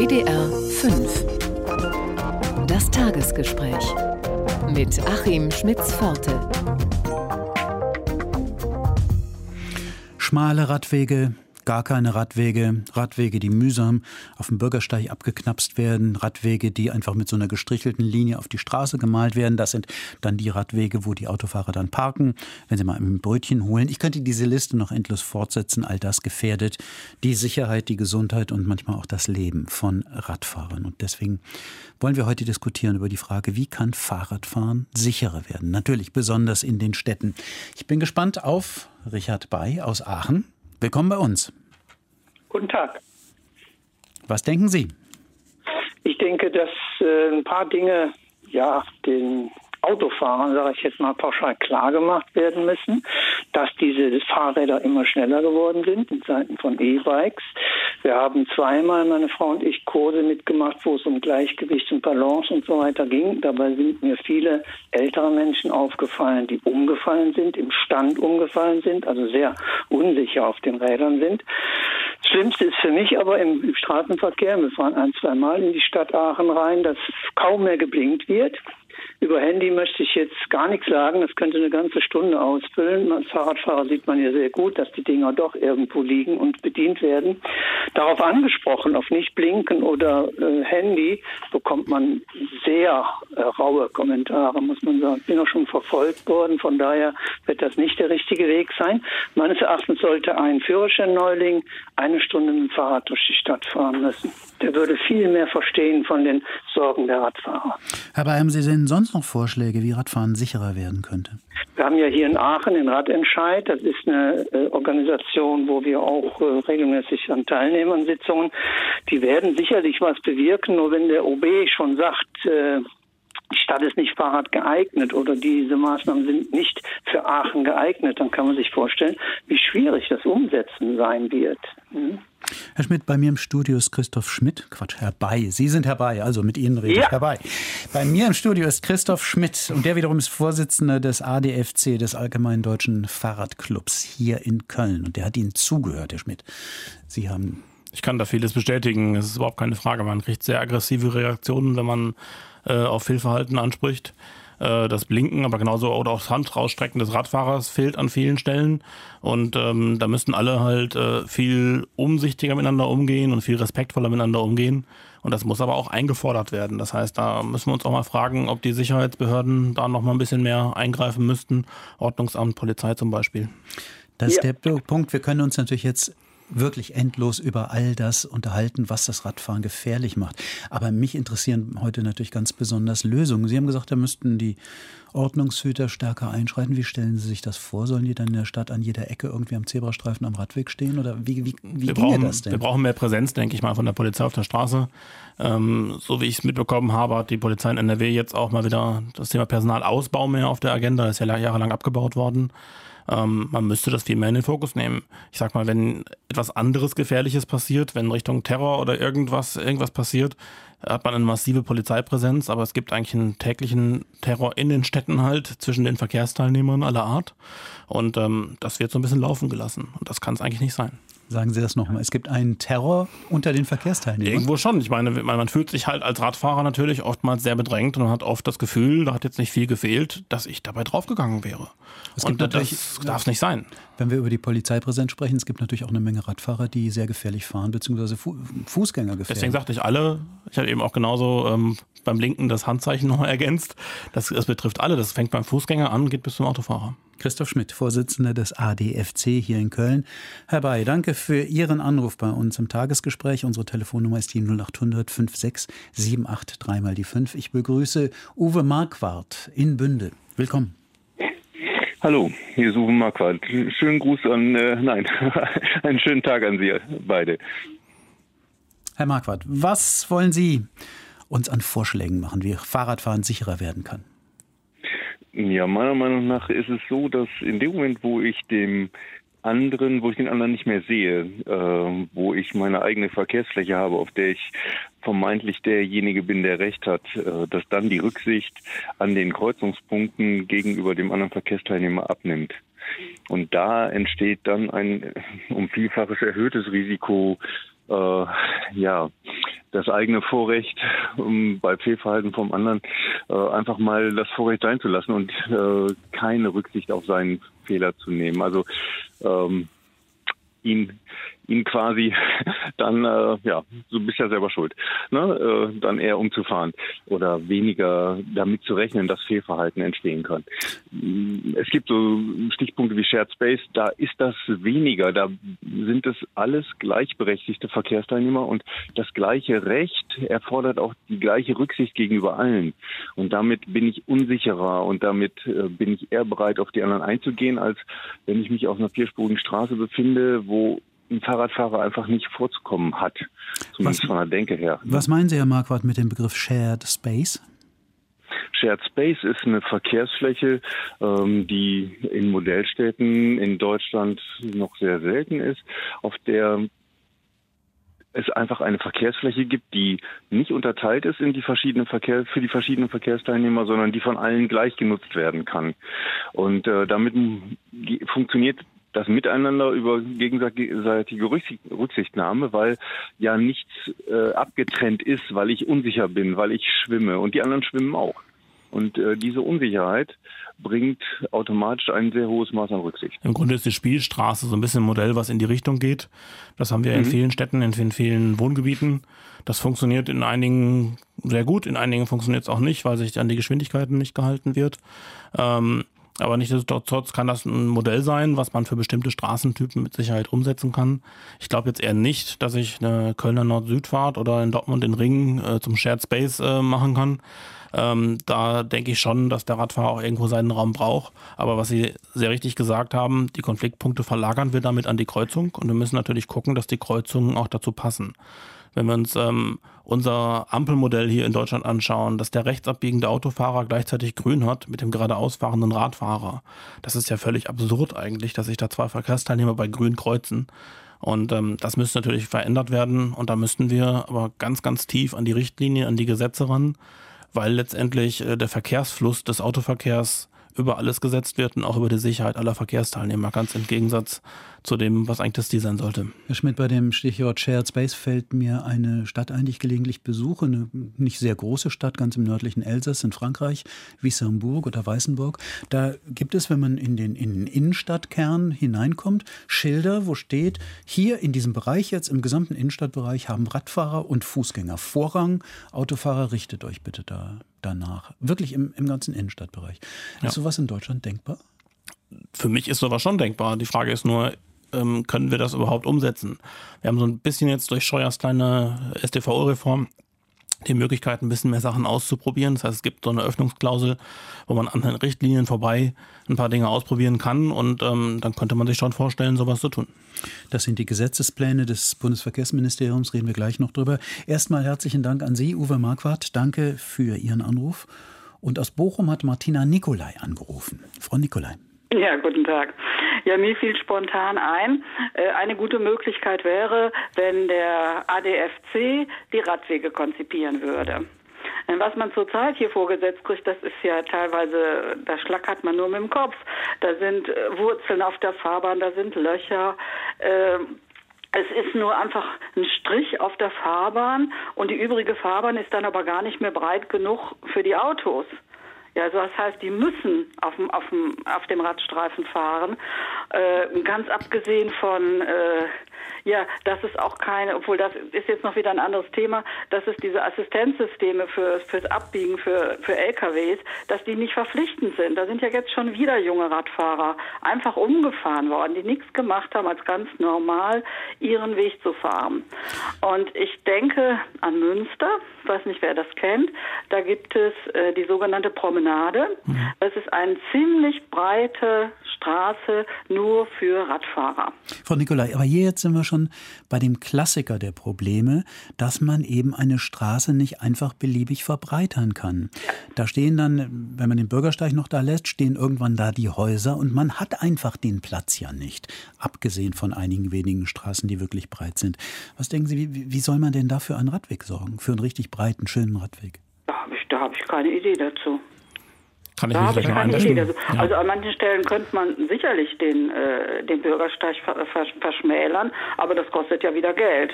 WDR 5. Das Tagesgespräch mit Achim Schmitz-Forte. Schmale Radwege, gar keine Radwege, Radwege, die mühsam auf dem Bürgersteig abgeknapst werden, Radwege, die einfach mit so einer gestrichelten Linie auf die Straße gemalt werden. Das sind dann die Radwege, wo die Autofahrer dann parken, wenn sie mal ein Brötchen holen. Ich könnte diese Liste noch endlos fortsetzen. All das gefährdet die Sicherheit, die Gesundheit und manchmal auch das Leben von Radfahrern. Und deswegen wollen wir heute diskutieren über die Frage, wie kann Fahrradfahren sicherer werden? Natürlich besonders in den Städten. Ich bin gespannt auf Richard Bay aus Aachen. Willkommen bei uns. Guten Tag. Was denken Sie? Ich denke, dass äh, ein paar Dinge ja den Autofahrern, sage ich jetzt mal pauschal klar gemacht werden müssen, dass diese Fahrräder immer schneller geworden sind in Zeiten von E-Bikes. Wir haben zweimal, meine Frau und ich, Kurse mitgemacht, wo es um Gleichgewicht und Balance und so weiter ging. Dabei sind mir viele ältere Menschen aufgefallen, die umgefallen sind, im Stand umgefallen sind, also sehr unsicher auf den Rädern sind. Das Schlimmste ist für mich aber im, Straßenverkehr, wir fahren ein, zwei Mal in die Stadt Aachen rein, dass kaum mehr geblinkt wird. Über Handy möchte ich jetzt gar nichts sagen. Das könnte eine ganze Stunde ausfüllen. Als Fahrradfahrer sieht man ja sehr gut, dass die Dinger doch irgendwo liegen und bedient werden. Darauf angesprochen, auf nicht blinken oder äh, Handy, bekommt man sehr äh, raue Kommentare, muss man sagen. Ich bin auch schon verfolgt worden. Von daher wird das nicht der richtige Weg sein. Meines Erachtens sollte ein Führerschein-Neuling eine Stunde mit dem Fahrrad durch die Stadt fahren müssen. Der würde viel mehr verstehen von den Sorgen der Radfahrer. Herr haben Sie denn sonst noch Vorschläge, wie Radfahren sicherer werden könnte? Wir haben ja hier in Aachen den Radentscheid. Das ist eine äh, Organisation, wo wir auch äh, regelmäßig an Teilnehmern Sitzungen. Die werden sicherlich was bewirken. Nur wenn der OB schon sagt, äh, Stadt ist nicht Fahrrad geeignet oder diese Maßnahmen sind nicht für Aachen geeignet, dann kann man sich vorstellen, wie schwierig das Umsetzen sein wird. Hm? Herr Schmidt, bei mir im Studio ist Christoph Schmidt. Quatsch, herbei. Sie sind herbei, also mit Ihnen rede ja. ich herbei. Bei mir im Studio ist Christoph Schmidt und der wiederum ist Vorsitzender des ADFC, des Allgemeinen Deutschen Fahrradclubs hier in Köln. Und der hat Ihnen zugehört, Herr Schmidt. Sie haben. Ich kann da vieles bestätigen. Es ist überhaupt keine Frage. Man kriegt sehr aggressive Reaktionen, wenn man äh, auf Fehlverhalten anspricht. Äh, das Blinken, aber genauso oder auch das Handrausstrecken des Radfahrers fehlt an vielen Stellen. Und ähm, da müssten alle halt äh, viel umsichtiger miteinander umgehen und viel respektvoller miteinander umgehen. Und das muss aber auch eingefordert werden. Das heißt, da müssen wir uns auch mal fragen, ob die Sicherheitsbehörden da noch mal ein bisschen mehr eingreifen müssten. Ordnungsamt, Polizei zum Beispiel. Das ist ja. der Punkt. Wir können uns natürlich jetzt wirklich endlos über all das unterhalten, was das Radfahren gefährlich macht. Aber mich interessieren heute natürlich ganz besonders Lösungen. Sie haben gesagt, da müssten die Ordnungshüter stärker einschreiten. Wie stellen Sie sich das vor? Sollen die dann in der Stadt an jeder Ecke irgendwie am Zebrastreifen am Radweg stehen? Oder wie, wie, wie wir ginge brauchen, das denn? Wir brauchen mehr Präsenz, denke ich mal, von der Polizei auf der Straße. Ähm, so wie ich es mitbekommen habe, hat die Polizei in NRW jetzt auch mal wieder das Thema Personalausbau mehr auf der Agenda. Das ist ja jahrelang abgebaut worden. Ähm, man müsste das viel mehr in den Fokus nehmen. Ich sag mal, wenn etwas anderes Gefährliches passiert, wenn Richtung Terror oder irgendwas, irgendwas passiert, hat man eine massive Polizeipräsenz, aber es gibt eigentlich einen täglichen Terror in den Städten halt zwischen den Verkehrsteilnehmern aller Art. Und ähm, das wird so ein bisschen laufen gelassen. Und das kann es eigentlich nicht sein. Sagen Sie das nochmal. Es gibt einen Terror unter den Verkehrsteilnehmern. Irgendwo schon. Ich meine, man fühlt sich halt als Radfahrer natürlich oftmals sehr bedrängt und man hat oft das Gefühl, da hat jetzt nicht viel gefehlt, dass ich dabei draufgegangen wäre. Es und das darf nicht sein. Wenn wir über die Polizeipräsenz sprechen, es gibt natürlich auch eine Menge Radfahrer, die sehr gefährlich fahren, beziehungsweise Fu Fußgänger gefährlich. Deswegen sagte ich alle. Ich habe eben auch genauso ähm, beim Linken das Handzeichen noch ergänzt. Das, das betrifft alle. Das fängt beim Fußgänger an, geht bis zum Autofahrer. Christoph Schmidt, Vorsitzender des ADFC hier in Köln. Herr Bay, danke für Ihren Anruf bei uns im Tagesgespräch. Unsere Telefonnummer ist die 0800 56 78 3 mal die 5. Ich begrüße Uwe Marquardt in Bünde. Willkommen. Hallo, hier ist Uwe Marquardt. Schönen Gruß an, äh, nein, einen schönen Tag an Sie beide. Herr Marquardt, was wollen Sie uns an Vorschlägen machen, wie Fahrradfahren sicherer werden kann? Ja, meiner Meinung nach ist es so, dass in dem Moment, wo ich dem anderen, wo ich den anderen nicht mehr sehe, äh, wo ich meine eigene Verkehrsfläche habe, auf der ich vermeintlich derjenige bin, der Recht hat, äh, dass dann die Rücksicht an den Kreuzungspunkten gegenüber dem anderen Verkehrsteilnehmer abnimmt. Und da entsteht dann ein um Vielfaches erhöhtes Risiko, äh, ja, das eigene Vorrecht, um bei Fehlverhalten vom anderen äh, einfach mal das Vorrecht sein zu lassen und äh, keine Rücksicht auf seinen Fehler zu nehmen. Also ähm, ihn ihn quasi dann, äh, ja, du bist ja selber schuld, ne? äh, dann eher umzufahren oder weniger damit zu rechnen, dass Fehlverhalten entstehen kann. Es gibt so Stichpunkte wie Shared Space, da ist das weniger, da sind es alles gleichberechtigte Verkehrsteilnehmer und das gleiche Recht erfordert auch die gleiche Rücksicht gegenüber allen. Und damit bin ich unsicherer und damit äh, bin ich eher bereit, auf die anderen einzugehen, als wenn ich mich auf einer vierspurigen Straße befinde, wo ein Fahrradfahrer einfach nicht vorzukommen hat. Zumindest was, von der Denke her. Was meinen Sie, Herr Marquardt, mit dem Begriff Shared Space? Shared Space ist eine Verkehrsfläche, ähm, die in Modellstädten in Deutschland noch sehr selten ist, auf der es einfach eine Verkehrsfläche gibt, die nicht unterteilt ist in die verschiedenen Verkehr für die verschiedenen Verkehrsteilnehmer, sondern die von allen gleich genutzt werden kann. Und äh, damit funktioniert das Miteinander über gegenseitige Rücksichtnahme, weil ja nichts äh, abgetrennt ist, weil ich unsicher bin, weil ich schwimme und die anderen schwimmen auch. Und äh, diese Unsicherheit bringt automatisch ein sehr hohes Maß an Rücksicht. Im Grunde ist die Spielstraße so ein bisschen ein Modell, was in die Richtung geht. Das haben wir mhm. in vielen Städten, in vielen Wohngebieten. Das funktioniert in einigen sehr gut, in einigen funktioniert es auch nicht, weil sich an die Geschwindigkeiten nicht gehalten wird. Ähm, aber nichtsdestotrotz kann das ein Modell sein, was man für bestimmte Straßentypen mit Sicherheit umsetzen kann. Ich glaube jetzt eher nicht, dass ich eine Kölner Nord-Süd-Fahrt oder in Dortmund den Ring äh, zum Shared Space äh, machen kann. Ähm, da denke ich schon, dass der Radfahrer auch irgendwo seinen Raum braucht. Aber was Sie sehr richtig gesagt haben, die Konfliktpunkte verlagern wir damit an die Kreuzung und wir müssen natürlich gucken, dass die Kreuzungen auch dazu passen. Wenn wir uns ähm, unser Ampelmodell hier in Deutschland anschauen, dass der rechtsabbiegende Autofahrer gleichzeitig grün hat mit dem geradeaus fahrenden Radfahrer. Das ist ja völlig absurd eigentlich, dass sich da zwei Verkehrsteilnehmer bei grün kreuzen. Und ähm, das müsste natürlich verändert werden. Und da müssten wir aber ganz, ganz tief an die Richtlinie, an die Gesetze ran, weil letztendlich äh, der Verkehrsfluss des Autoverkehrs über alles gesetzt wird und auch über die Sicherheit aller Verkehrsteilnehmer, ganz im Gegensatz zu dem, was eigentlich das Ziel sein sollte. Herr Schmidt, bei dem Stichwort Shared Space fällt mir eine Stadt ein, die ich gelegentlich besuche, eine nicht sehr große Stadt, ganz im nördlichen Elsass in Frankreich, Wissembourg oder Weißenburg. Da gibt es, wenn man in den, in den Innenstadtkern hineinkommt, Schilder, wo steht, hier in diesem Bereich jetzt, im gesamten Innenstadtbereich, haben Radfahrer und Fußgänger Vorrang. Autofahrer, richtet euch bitte da, danach. Wirklich im, im ganzen Innenstadtbereich. Ja. Ist sowas in Deutschland denkbar? Für mich ist sowas schon denkbar. Die Frage ist nur, ähm, können wir das überhaupt umsetzen? Wir haben so ein bisschen jetzt durch Scheuers kleine StVO-Reform die Möglichkeit, ein bisschen mehr Sachen auszuprobieren. Das heißt, es gibt so eine Öffnungsklausel, wo man an den Richtlinien vorbei ein paar Dinge ausprobieren kann und ähm, dann könnte man sich schon vorstellen, sowas zu tun. Das sind die Gesetzespläne des Bundesverkehrsministeriums, reden wir gleich noch drüber. Erstmal herzlichen Dank an Sie, Uwe Marquardt. Danke für Ihren Anruf. Und aus Bochum hat Martina Nikolai angerufen. Frau Nikolai. Ja, guten Tag. Ja, mir fiel spontan ein, äh, eine gute Möglichkeit wäre, wenn der ADFC die Radwege konzipieren würde. Was man zurzeit hier vorgesetzt kriegt, das ist ja teilweise, da schlackert man nur mit dem Kopf. Da sind äh, Wurzeln auf der Fahrbahn, da sind Löcher. Ähm, es ist nur einfach ein Strich auf der Fahrbahn und die übrige Fahrbahn ist dann aber gar nicht mehr breit genug für die Autos. Ja, also das heißt, die müssen auf dem, auf dem, auf dem Radstreifen fahren. Äh, ganz abgesehen von äh, ja, das ist auch keine, obwohl das ist jetzt noch wieder ein anderes Thema, dass es diese Assistenzsysteme für, fürs Abbiegen für, für LKWs, dass die nicht verpflichtend sind. Da sind ja jetzt schon wieder junge Radfahrer einfach umgefahren worden, die nichts gemacht haben, als ganz normal ihren Weg zu fahren. Und ich denke an Münster, ich weiß nicht, wer das kennt, da gibt es äh, die sogenannte Promenade. Mhm. Das ist eine ziemlich breite Straße nur für Radfahrer. Frau Nikolai, aber hier jetzt sind wir schon bei dem Klassiker der Probleme, dass man eben eine Straße nicht einfach beliebig verbreitern kann. Da stehen dann, wenn man den Bürgersteig noch da lässt, stehen irgendwann da die Häuser und man hat einfach den Platz ja nicht. Abgesehen von einigen wenigen Straßen, die wirklich breit sind. Was denken Sie, wie, wie soll man denn dafür einen Radweg sorgen? Für einen richtig breiten, schönen Radweg? Da habe ich, hab ich keine Idee dazu. Kann ich da mich vielleicht noch einbringen? Also, ja. also, an manchen Stellen könnte man sicherlich den, äh, den Bürgersteig verschmälern, aber das kostet ja wieder Geld.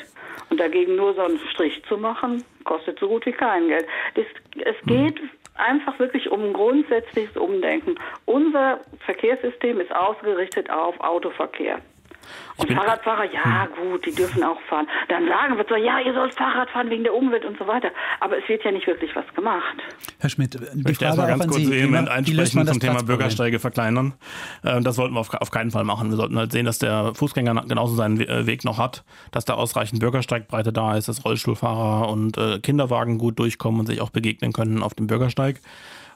Und dagegen nur so einen Strich zu machen, kostet so gut wie kein Geld. Das, es mhm. geht mhm. einfach wirklich um ein grundsätzliches Umdenken. Unser Verkehrssystem ist ausgerichtet auf Autoverkehr. Und Fahrradfahrer, ja hm. gut, die dürfen auch fahren. Dann sagen wir so, ja, ihr sollt Fahrrad fahren wegen der Umwelt und so weiter. Aber es wird ja nicht wirklich was gemacht. Herr Schmidt, die ich möchte erstmal ganz kurz vehement einsprechen zum Thema Bürgersteige verkleinern. Äh, das sollten wir auf keinen Fall machen. Wir sollten halt sehen, dass der Fußgänger genauso seinen äh, Weg noch hat, dass da ausreichend Bürgersteigbreite da ist, dass Rollstuhlfahrer und äh, Kinderwagen gut durchkommen und sich auch begegnen können auf dem Bürgersteig.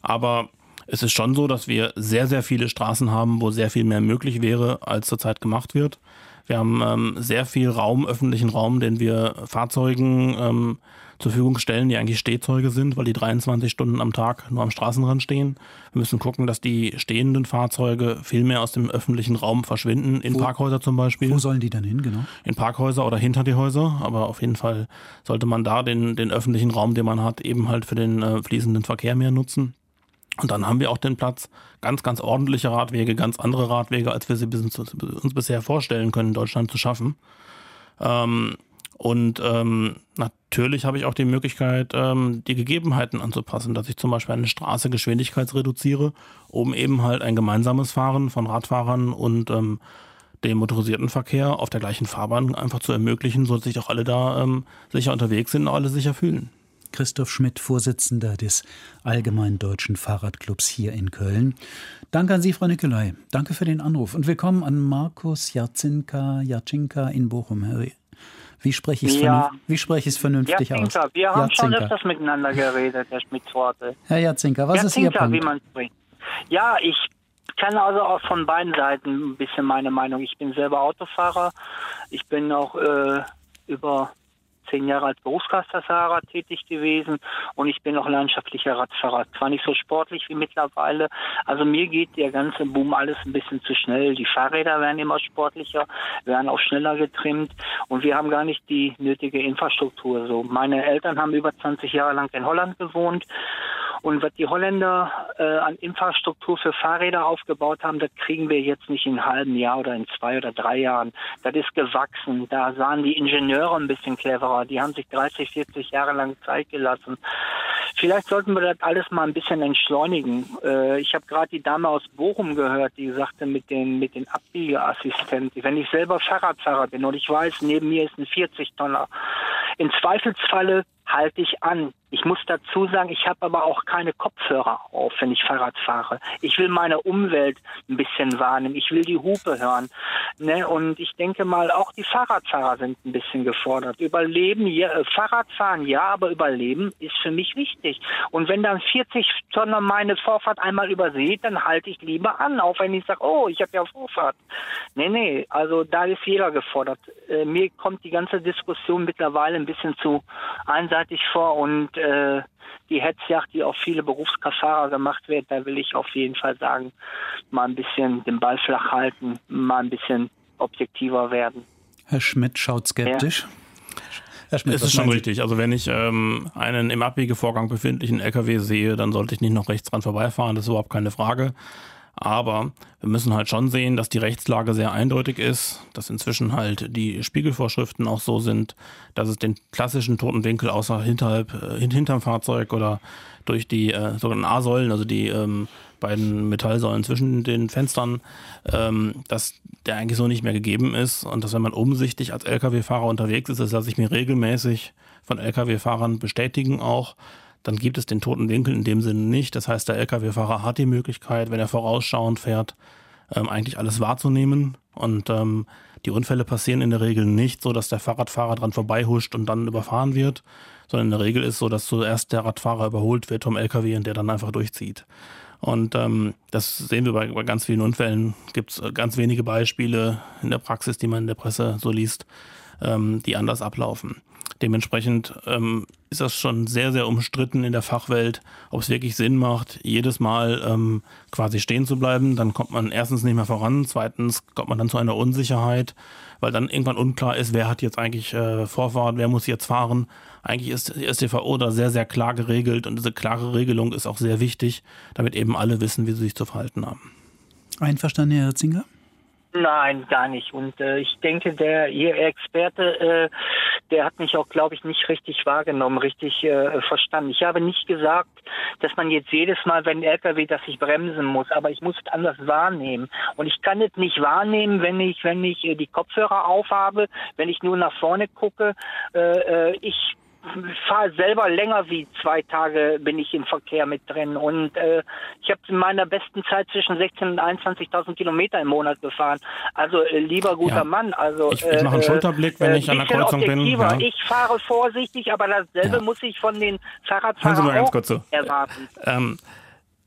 Aber es ist schon so, dass wir sehr, sehr viele Straßen haben, wo sehr viel mehr möglich wäre, als zurzeit gemacht wird. Wir haben ähm, sehr viel Raum, öffentlichen Raum, den wir Fahrzeugen ähm, zur Verfügung stellen, die eigentlich Stehzeuge sind, weil die 23 Stunden am Tag nur am Straßenrand stehen. Wir müssen gucken, dass die stehenden Fahrzeuge viel mehr aus dem öffentlichen Raum verschwinden, in wo, Parkhäuser zum Beispiel. Wo sollen die dann hin, genau? In Parkhäuser oder hinter die Häuser, aber auf jeden Fall sollte man da den, den öffentlichen Raum, den man hat, eben halt für den äh, fließenden Verkehr mehr nutzen. Und dann haben wir auch den Platz, ganz, ganz ordentliche Radwege, ganz andere Radwege, als wir sie uns bisher vorstellen können, in Deutschland zu schaffen. Ähm, und ähm, natürlich habe ich auch die Möglichkeit, ähm, die Gegebenheiten anzupassen, dass ich zum Beispiel eine Straße geschwindigkeitsreduziere, um eben halt ein gemeinsames Fahren von Radfahrern und ähm, dem motorisierten Verkehr auf der gleichen Fahrbahn einfach zu ermöglichen, sodass sich auch alle da ähm, sicher unterwegs sind und alle sicher fühlen. Christoph Schmidt, Vorsitzender des Allgemeinen Deutschen Fahrradclubs hier in Köln. Danke an Sie, Frau Nikolai. Danke für den Anruf und willkommen an Markus Jacinka, Jacinka in Bochum. Wie spreche ich es ja. vernünftig, vernünftig Jacinka, aus? Wir haben Jacinka. schon öfters miteinander geredet, Herr Schmidt-Worte. Herr Jacinka, was Jacinka, ist Ihr Punkt? wie man spricht. Ja, ich kenne also auch von beiden Seiten ein bisschen meine Meinung. Ich bin selber Autofahrer. Ich bin auch äh, über zehn Jahre als Berufsgastfahrer tätig gewesen und ich bin auch landschaftlicher Radfahrer. Zwar nicht so sportlich wie mittlerweile, also mir geht der ganze Boom alles ein bisschen zu schnell. Die Fahrräder werden immer sportlicher, werden auch schneller getrimmt und wir haben gar nicht die nötige Infrastruktur. So, meine Eltern haben über 20 Jahre lang in Holland gewohnt und was die Holländer äh, an Infrastruktur für Fahrräder aufgebaut haben, das kriegen wir jetzt nicht in einem halben Jahr oder in zwei oder drei Jahren. Das ist gewachsen. Da sahen die Ingenieure ein bisschen cleverer. Die haben sich 30, 40 Jahre lang Zeit gelassen. Vielleicht sollten wir das alles mal ein bisschen entschleunigen. Äh, ich habe gerade die Dame aus Bochum gehört, die sagte mit den, mit den Abbiegeassistenten, wenn ich selber Fahrradfahrer bin und ich weiß, neben mir ist ein 40-Tonner, im Zweifelsfalle halte ich an. Ich muss dazu sagen, ich habe aber auch keine Kopfhörer auf, wenn ich Fahrrad fahre. Ich will meine Umwelt ein bisschen wahrnehmen. Ich will die Hupe hören. Ne? Und ich denke mal, auch die Fahrradfahrer sind ein bisschen gefordert. Überleben, ja, äh, Fahrradfahren ja, aber Überleben ist für mich wichtig. Und wenn dann 40 Tonnen meine Vorfahrt einmal übersieht, dann halte ich lieber an, auch wenn ich sage, oh, ich habe ja Vorfahrt. Nee, nee, also da ist jeder gefordert. Äh, mir kommt die ganze Diskussion mittlerweile ein bisschen zu einseitig vor und äh, die Hetzjagd, die auf viele Berufsfahrer gemacht wird, da will ich auf jeden Fall sagen, mal ein bisschen den Ball flach halten, mal ein bisschen objektiver werden. Herr Schmidt schaut skeptisch. Ja. Herr Schmidt, es ist schon richtig. Also wenn ich ähm, einen im Abbiegevorgang befindlichen LKW sehe, dann sollte ich nicht noch rechts dran vorbeifahren. Das ist überhaupt keine Frage. Aber wir müssen halt schon sehen, dass die Rechtslage sehr eindeutig ist, dass inzwischen halt die Spiegelvorschriften auch so sind, dass es den klassischen toten Winkel außer hinterhalb, äh, hinterm Fahrzeug oder durch die äh, sogenannten A-Säulen, also die ähm, beiden Metallsäulen zwischen den Fenstern, ähm, dass der eigentlich so nicht mehr gegeben ist. Und dass wenn man umsichtig als Lkw-Fahrer unterwegs ist, das lasse ich mir regelmäßig von Lkw-Fahrern bestätigen auch, dann gibt es den toten Winkel in dem Sinne nicht. Das heißt, der Lkw-Fahrer hat die Möglichkeit, wenn er vorausschauend fährt, ähm, eigentlich alles wahrzunehmen. Und ähm, die Unfälle passieren in der Regel nicht so, dass der Fahrradfahrer dran vorbeihuscht und dann überfahren wird, sondern in der Regel ist so, dass zuerst der Radfahrer überholt wird vom Lkw und der dann einfach durchzieht. Und ähm, das sehen wir bei, bei ganz vielen Unfällen. Gibt es äh, ganz wenige Beispiele in der Praxis, die man in der Presse so liest, ähm, die anders ablaufen. Dementsprechend ähm, ist das schon sehr, sehr umstritten in der Fachwelt, ob es wirklich Sinn macht, jedes Mal ähm, quasi stehen zu bleiben. Dann kommt man erstens nicht mehr voran, zweitens kommt man dann zu einer Unsicherheit, weil dann irgendwann unklar ist, wer hat jetzt eigentlich äh, Vorfahrt, wer muss jetzt fahren. Eigentlich ist die STVO da sehr, sehr klar geregelt und diese klare Regelung ist auch sehr wichtig, damit eben alle wissen, wie sie sich zu verhalten haben. Einverstanden, Herr Zinger? Nein, gar nicht. Und äh, ich denke, der Ihr Experte, äh, der hat mich auch, glaube ich, nicht richtig wahrgenommen, richtig äh, verstanden. Ich habe nicht gesagt, dass man jetzt jedes Mal, wenn ein LKW, dass ich bremsen muss, aber ich muss es anders wahrnehmen. Und ich kann es nicht wahrnehmen, wenn ich, wenn ich äh, die Kopfhörer aufhabe, wenn ich nur nach vorne gucke. Äh, äh ich fahre selber länger wie zwei Tage bin ich im Verkehr mit drin und äh, ich habe in meiner besten Zeit zwischen 16.000 und 21.000 Kilometer im Monat gefahren. Also äh, lieber guter ja. Mann, also ich, ich mache einen äh, Schulterblick, wenn äh, ich an der Kreuzung bin. Ja. Ich fahre vorsichtig, aber dasselbe ja. muss ich von den Fahrradfahrern auch so. erwarten. Ähm,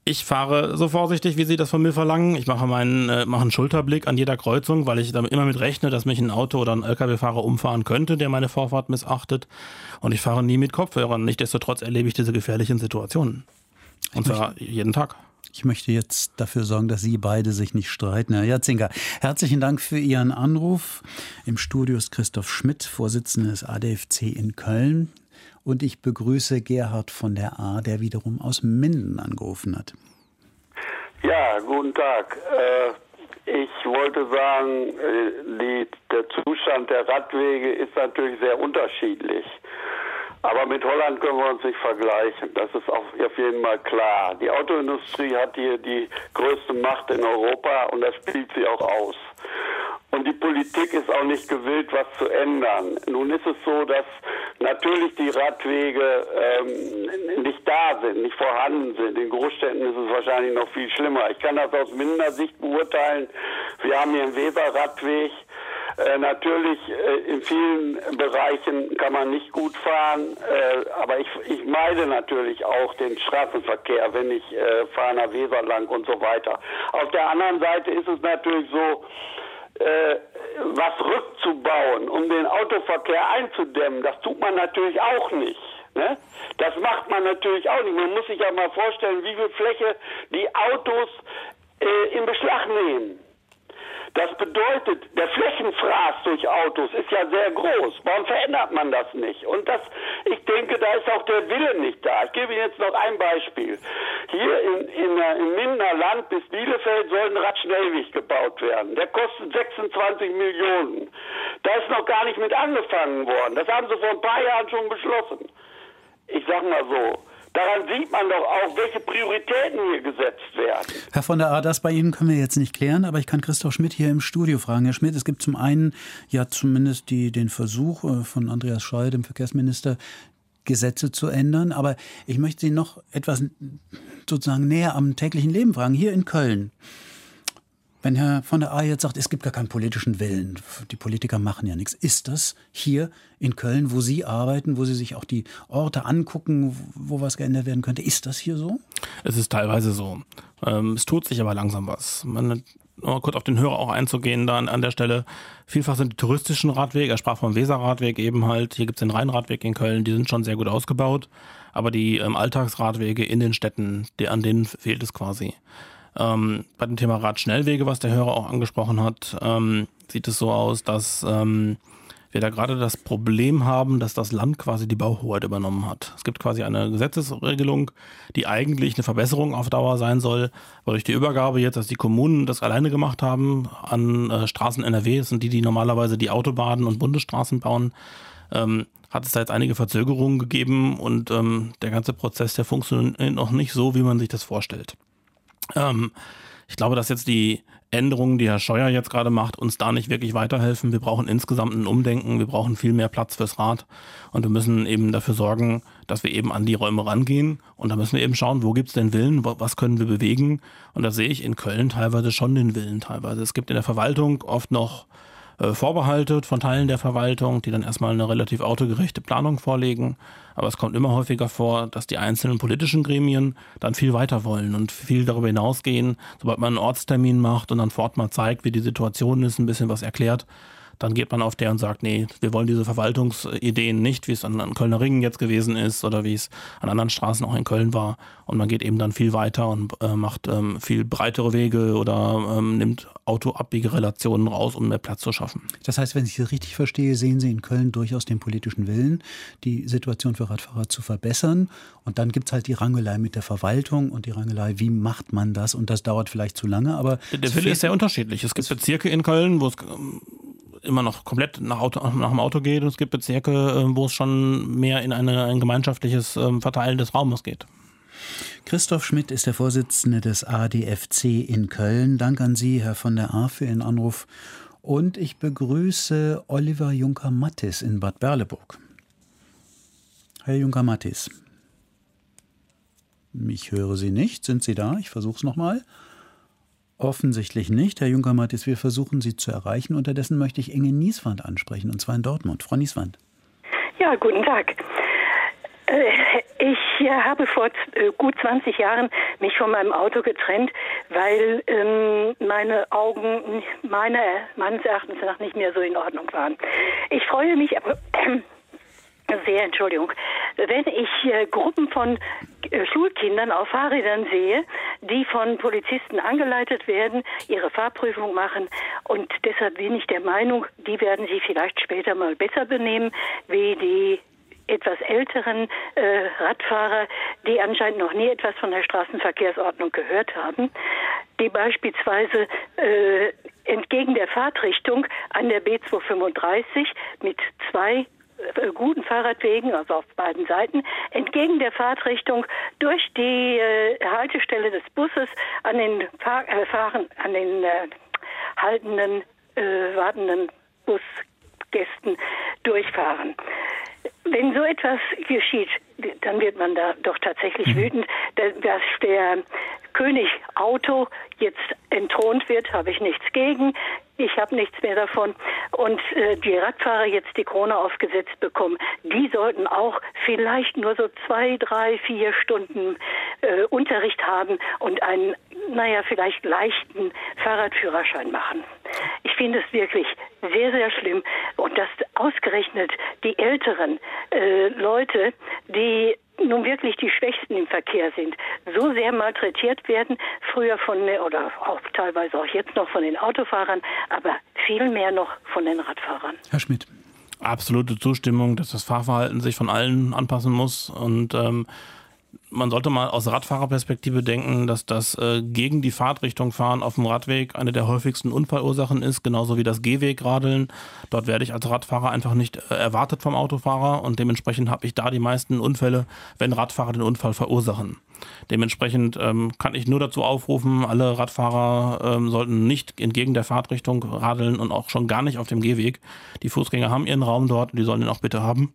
ich fahre so vorsichtig, wie Sie das von mir verlangen. Ich mache meinen äh, mache einen Schulterblick an jeder Kreuzung, weil ich damit immer mit rechne, dass mich ein Auto oder ein LKW-Fahrer umfahren könnte, der meine Vorfahrt missachtet. Und ich fahre nie mit Kopfhörern. Nichtsdestotrotz erlebe ich diese gefährlichen Situationen. Und zwar möchte, jeden Tag. Ich möchte jetzt dafür sorgen, dass Sie beide sich nicht streiten. Herr Jatzinger, herzlichen Dank für Ihren Anruf. Im Studio ist Christoph Schmidt, Vorsitzender des ADFC in Köln. Und ich begrüße Gerhard von der A, der wiederum aus Minden angerufen hat. Ja, guten Tag. Äh, ich wollte sagen, äh, die, der Zustand der Radwege ist natürlich sehr unterschiedlich. Aber mit Holland können wir uns nicht vergleichen. Das ist auf jeden Fall klar. Die Autoindustrie hat hier die größte Macht in Europa und das spielt sie auch aus. Und die Politik ist auch nicht gewillt, was zu ändern. Nun ist es so, dass natürlich die Radwege ähm, nicht da sind, nicht vorhanden sind. In Großstädten ist es wahrscheinlich noch viel schlimmer. Ich kann das aus Minder Sicht beurteilen. Wir haben hier einen Weserradweg. Äh, natürlich, äh, in vielen Bereichen kann man nicht gut fahren, äh, aber ich, ich meide natürlich auch den Straßenverkehr, wenn ich äh, fahre nach Weser lang und so weiter. Auf der anderen Seite ist es natürlich so, äh, was rückzubauen, um den Autoverkehr einzudämmen, das tut man natürlich auch nicht. Ne? Das macht man natürlich auch nicht. Man muss sich ja mal vorstellen, wie viel Fläche die Autos äh, in Beschlag nehmen. Das bedeutet, der Flächenfraß durch Autos ist ja sehr groß. Warum verändert man das nicht? Und das, ich denke, da ist auch der Wille nicht da. Ich gebe Ihnen jetzt noch ein Beispiel. Hier in, in, im Mindener Land bis Bielefeld soll ein Radschnellweg gebaut werden. Der kostet 26 Millionen. Da ist noch gar nicht mit angefangen worden. Das haben sie vor ein paar Jahren schon beschlossen. Ich sag mal so. Daran sieht man doch auch, welche Prioritäten hier gesetzt werden. Herr von der A, das bei Ihnen können wir jetzt nicht klären, aber ich kann Christoph Schmidt hier im Studio fragen. Herr Schmidt, es gibt zum einen ja zumindest die, den Versuch äh, von Andreas Scheuer, dem Verkehrsminister, Gesetze zu ändern. Aber ich möchte Sie noch etwas sozusagen näher am täglichen Leben fragen. Hier in Köln wenn Herr von der A jetzt sagt, es gibt gar keinen politischen Willen, die Politiker machen ja nichts, ist das hier in Köln, wo Sie arbeiten, wo Sie sich auch die Orte angucken, wo was geändert werden könnte, ist das hier so? Es ist teilweise so. Ähm, es tut sich aber langsam was. Man, um kurz auf den Hörer auch einzugehen, da an der Stelle. Vielfach sind die touristischen Radwege, er sprach vom Weserradweg eben halt, hier gibt es den Rheinradweg in Köln, die sind schon sehr gut ausgebaut, aber die ähm, Alltagsradwege in den Städten, die, an denen fehlt es quasi. Ähm, bei dem Thema Radschnellwege, was der Hörer auch angesprochen hat, ähm, sieht es so aus, dass ähm, wir da gerade das Problem haben, dass das Land quasi die Bauhoheit übernommen hat. Es gibt quasi eine Gesetzesregelung, die eigentlich eine Verbesserung auf Dauer sein soll, aber durch die Übergabe jetzt, dass die Kommunen das alleine gemacht haben an äh, Straßen NRW, das sind die, die normalerweise die Autobahnen und Bundesstraßen bauen, ähm, hat es da jetzt einige Verzögerungen gegeben und ähm, der ganze Prozess, der funktioniert noch nicht so, wie man sich das vorstellt. Ähm, ich glaube, dass jetzt die Änderungen, die Herr Scheuer jetzt gerade macht, uns da nicht wirklich weiterhelfen. Wir brauchen insgesamt ein Umdenken, wir brauchen viel mehr Platz fürs Rad. Und wir müssen eben dafür sorgen, dass wir eben an die Räume rangehen. Und da müssen wir eben schauen, wo gibt's denn Willen, was können wir bewegen? Und da sehe ich in Köln teilweise schon den Willen teilweise. Es gibt in der Verwaltung oft noch Vorbehalte von Teilen der Verwaltung, die dann erstmal eine relativ autogerechte Planung vorlegen. Aber es kommt immer häufiger vor, dass die einzelnen politischen Gremien dann viel weiter wollen und viel darüber hinausgehen. Sobald man einen Ortstermin macht und dann fort mal zeigt, wie die Situation ist, ein bisschen was erklärt, dann geht man auf der und sagt, nee, wir wollen diese Verwaltungsideen nicht, wie es an, an Kölner Ringen jetzt gewesen ist oder wie es an anderen Straßen auch in Köln war. Und man geht eben dann viel weiter und äh, macht ähm, viel breitere Wege oder ähm, nimmt Autoabbiegerelationen raus, um mehr Platz zu schaffen. Das heißt, wenn ich das richtig verstehe, sehen Sie in Köln durchaus den politischen Willen, die Situation für Radfahrer zu verbessern. Und dann gibt es halt die Rangelei mit der Verwaltung und die Rangelei, wie macht man das? Und das dauert vielleicht zu lange, aber. Der Wille ist sehr unterschiedlich. Es gibt Bezirke in Köln, wo es ähm, immer noch komplett nach, Auto, nach dem Auto geht. Es gibt Bezirke, äh, wo es schon mehr in eine, ein gemeinschaftliches ähm, Verteilen des Raumes geht. Christoph Schmidt ist der Vorsitzende des ADFC in Köln. Dank an Sie, Herr von der A, für Ihren Anruf. Und ich begrüße Oliver Junker-Mattis in Bad Berleburg. Herr Junker-Mattis. Ich höre Sie nicht. Sind Sie da? Ich versuche es nochmal. Offensichtlich nicht. Herr Juncker-Mattis, wir versuchen Sie zu erreichen. Unterdessen möchte ich Inge Nieswand ansprechen, und zwar in Dortmund. Frau Nieswand. Ja, guten Tag. Äh, ich habe vor äh, gut 20 Jahren mich von meinem Auto getrennt, weil ähm, meine Augen meine, meines Erachtens nach nicht mehr so in Ordnung waren. Ich freue mich aber sehr, Entschuldigung, wenn ich äh, Gruppen von äh, Schulkindern auf Fahrrädern sehe, die von Polizisten angeleitet werden, ihre Fahrprüfung machen und deshalb bin ich der Meinung, die werden sich vielleicht später mal besser benehmen, wie die etwas älteren äh, Radfahrer, die anscheinend noch nie etwas von der Straßenverkehrsordnung gehört haben, die beispielsweise äh, entgegen der Fahrtrichtung an der B235 mit zwei guten Fahrradwegen, also auf beiden Seiten, entgegen der Fahrtrichtung durch die äh, Haltestelle des Busses an den Fahr äh, Fahren, an den äh, haltenden, äh, wartenden Busgästen durchfahren. Wenn so etwas geschieht, dann wird man da doch tatsächlich mhm. wütend, dass der König Auto jetzt entthront wird, habe ich nichts gegen. Ich habe nichts mehr davon. Und äh, die Radfahrer jetzt die Krone aufgesetzt bekommen, die sollten auch vielleicht nur so zwei, drei, vier Stunden äh, Unterricht haben und einen, naja, vielleicht leichten Fahrradführerschein machen. Ich finde es wirklich sehr, sehr schlimm. Und dass ausgerechnet die älteren äh, Leute, die nun wirklich die Schwächsten im Verkehr sind, so sehr malträtiert werden, früher von, oder auch teilweise auch jetzt noch von den Autofahrern, aber viel mehr noch von den Radfahrern. Herr Schmidt. Absolute Zustimmung, dass das Fahrverhalten sich von allen anpassen muss und ähm, man sollte mal aus Radfahrerperspektive denken, dass das äh, gegen die Fahrtrichtung fahren auf dem Radweg eine der häufigsten Unfallursachen ist, genauso wie das Gehwegradeln. Dort werde ich als Radfahrer einfach nicht äh, erwartet vom Autofahrer und dementsprechend habe ich da die meisten Unfälle, wenn Radfahrer den Unfall verursachen. Dementsprechend ähm, kann ich nur dazu aufrufen, alle Radfahrer ähm, sollten nicht entgegen der Fahrtrichtung radeln und auch schon gar nicht auf dem Gehweg. Die Fußgänger haben ihren Raum dort und die sollen ihn auch bitte haben.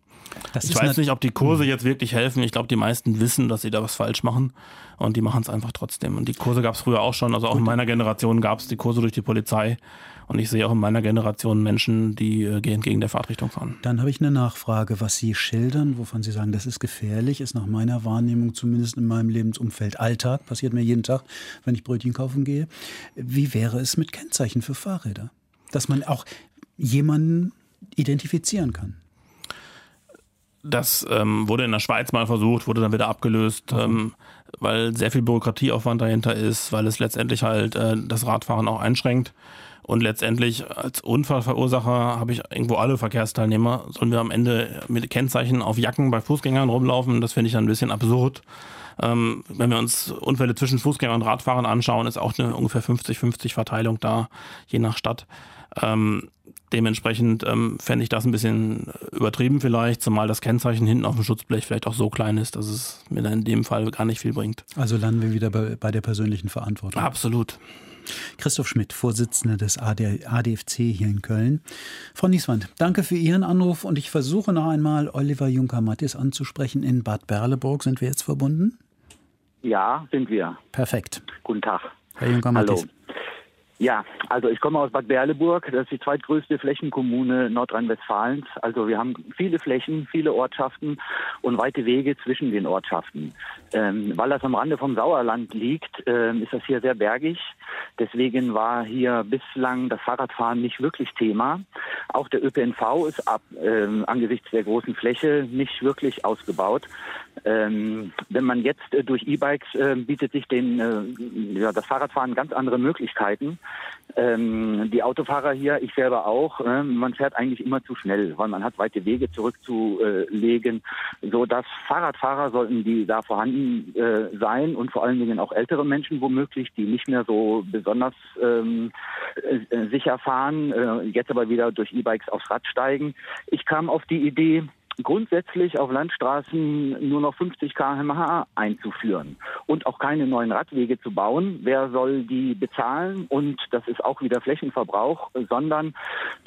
Das ich weiß nicht, ob die Kurse jetzt wirklich helfen. Ich glaube, die meisten wissen, dass sie da was falsch machen und die machen es einfach trotzdem. Und die Kurse gab es früher auch schon. Also auch Gut. in meiner Generation gab es die Kurse durch die Polizei. Und ich sehe auch in meiner Generation Menschen, die äh, gehen gegen der Fahrtrichtung fahren. Dann habe ich eine Nachfrage, was Sie schildern, wovon Sie sagen, das ist gefährlich, ist nach meiner Wahrnehmung zumindest in meinem Lebensumfeld Alltag, passiert mir jeden Tag, wenn ich Brötchen kaufen gehe. Wie wäre es mit Kennzeichen für Fahrräder? Dass man auch jemanden identifizieren kann. Das ähm, wurde in der Schweiz mal versucht, wurde dann wieder abgelöst, mhm. ähm, weil sehr viel Bürokratieaufwand dahinter ist, weil es letztendlich halt äh, das Radfahren auch einschränkt. Und letztendlich als Unfallverursacher habe ich irgendwo alle Verkehrsteilnehmer. Sollen wir am Ende mit Kennzeichen auf Jacken bei Fußgängern rumlaufen? Das finde ich dann ein bisschen absurd. Ähm, wenn wir uns Unfälle zwischen Fußgängern und Radfahrern anschauen, ist auch eine ungefähr 50-50 Verteilung da, je nach Stadt. Ähm, Dementsprechend ähm, fände ich das ein bisschen übertrieben vielleicht, zumal das Kennzeichen hinten auf dem Schutzblech vielleicht auch so klein ist, dass es mir dann in dem Fall gar nicht viel bringt. Also landen wir wieder bei, bei der persönlichen Verantwortung. Absolut. Christoph Schmidt, Vorsitzender des AD, ADFC hier in Köln. Frau Nieswand, danke für Ihren Anruf und ich versuche noch einmal Oliver Juncker-Mattis anzusprechen. In Bad Berleburg sind wir jetzt verbunden? Ja, sind wir. Perfekt. Guten Tag. Herr Juncker-Mattis. Hallo. Ja, also ich komme aus Bad Berleburg. Das ist die zweitgrößte Flächenkommune Nordrhein-Westfalens. Also wir haben viele Flächen, viele Ortschaften und weite Wege zwischen den Ortschaften. Ähm, weil das am Rande vom Sauerland liegt, ähm, ist das hier sehr bergig. Deswegen war hier bislang das Fahrradfahren nicht wirklich Thema. Auch der ÖPNV ist ab, ähm, angesichts der großen Fläche nicht wirklich ausgebaut. Ähm, wenn man jetzt äh, durch E-Bikes äh, bietet sich den, äh, ja, das Fahrradfahren ganz andere Möglichkeiten. Ähm, die Autofahrer hier, ich selber auch, äh, man fährt eigentlich immer zu schnell, weil man hat weite Wege zurückzulegen. So dass Fahrradfahrer sollten die da vorhanden äh, sein und vor allen Dingen auch ältere Menschen womöglich, die nicht mehr so besonders ähm, äh, sicher fahren, äh, jetzt aber wieder durch E-Bikes aufs Rad steigen. Ich kam auf die Idee, grundsätzlich auf Landstraßen nur noch 50 km/h einzuführen und auch keine neuen Radwege zu bauen. Wer soll die bezahlen? Und das ist auch wieder Flächenverbrauch, sondern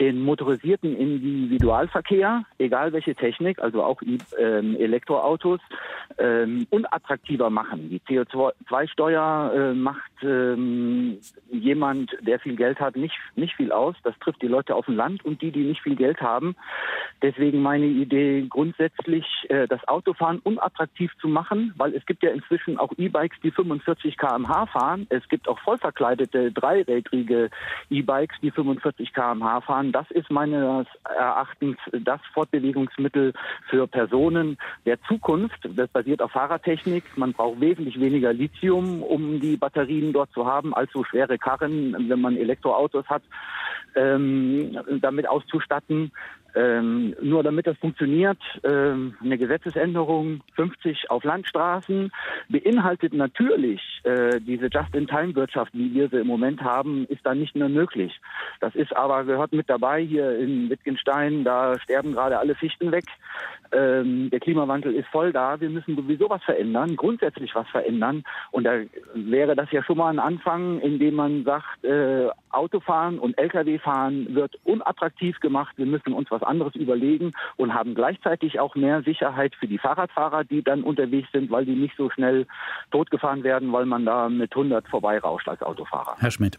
den motorisierten Individualverkehr, egal welche Technik, also auch ähm, Elektroautos, ähm, unattraktiver machen. Die CO2-Steuer äh, macht ähm, jemand, der viel Geld hat, nicht, nicht viel aus. Das trifft die Leute auf dem Land und die, die nicht viel Geld haben. Deswegen meine Idee, grundsätzlich äh, das Autofahren unattraktiv zu machen, weil es gibt ja inzwischen auch E-Bikes, die 45 km/h fahren. Es gibt auch vollverkleidete dreirädrige E-Bikes, die 45 km/h fahren. Das ist meines Erachtens das Fortbewegungsmittel für Personen der Zukunft. Das basiert auf Fahrradtechnik. Man braucht wesentlich weniger Lithium, um die Batterien dort zu haben, als so schwere Karren, wenn man Elektroautos hat, ähm, damit auszustatten. Ähm, nur damit das funktioniert, ähm, eine Gesetzesänderung 50 auf Landstraßen beinhaltet natürlich äh, diese Just-in-Time-Wirtschaft, wie wir sie im Moment haben, ist da nicht mehr möglich. Das ist aber gehört mit dabei hier in Wittgenstein. Da sterben gerade alle Fichten weg. Ähm, der Klimawandel ist voll da. Wir müssen sowieso was verändern, grundsätzlich was verändern. Und da wäre das ja schon mal ein Anfang, indem man sagt, äh, Autofahren und Lkw-Fahren wird unattraktiv gemacht. Wir müssen uns was anderes überlegen und haben gleichzeitig auch mehr Sicherheit für die Fahrradfahrer, die dann unterwegs sind, weil die nicht so schnell totgefahren werden, weil man da mit 100 vorbeirauscht als Autofahrer. Herr Schmidt.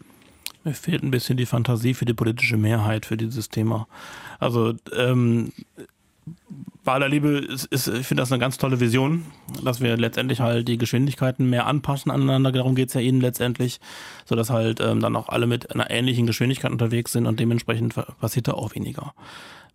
Mir fehlt ein bisschen die Fantasie für die politische Mehrheit für dieses Thema. Also ähm, bei aller Liebe, ist, ist, ich finde das eine ganz tolle Vision, dass wir letztendlich halt die Geschwindigkeiten mehr anpassen aneinander. Darum geht es ja Ihnen letztendlich, sodass halt ähm, dann auch alle mit einer ähnlichen Geschwindigkeit unterwegs sind und dementsprechend passiert da auch weniger.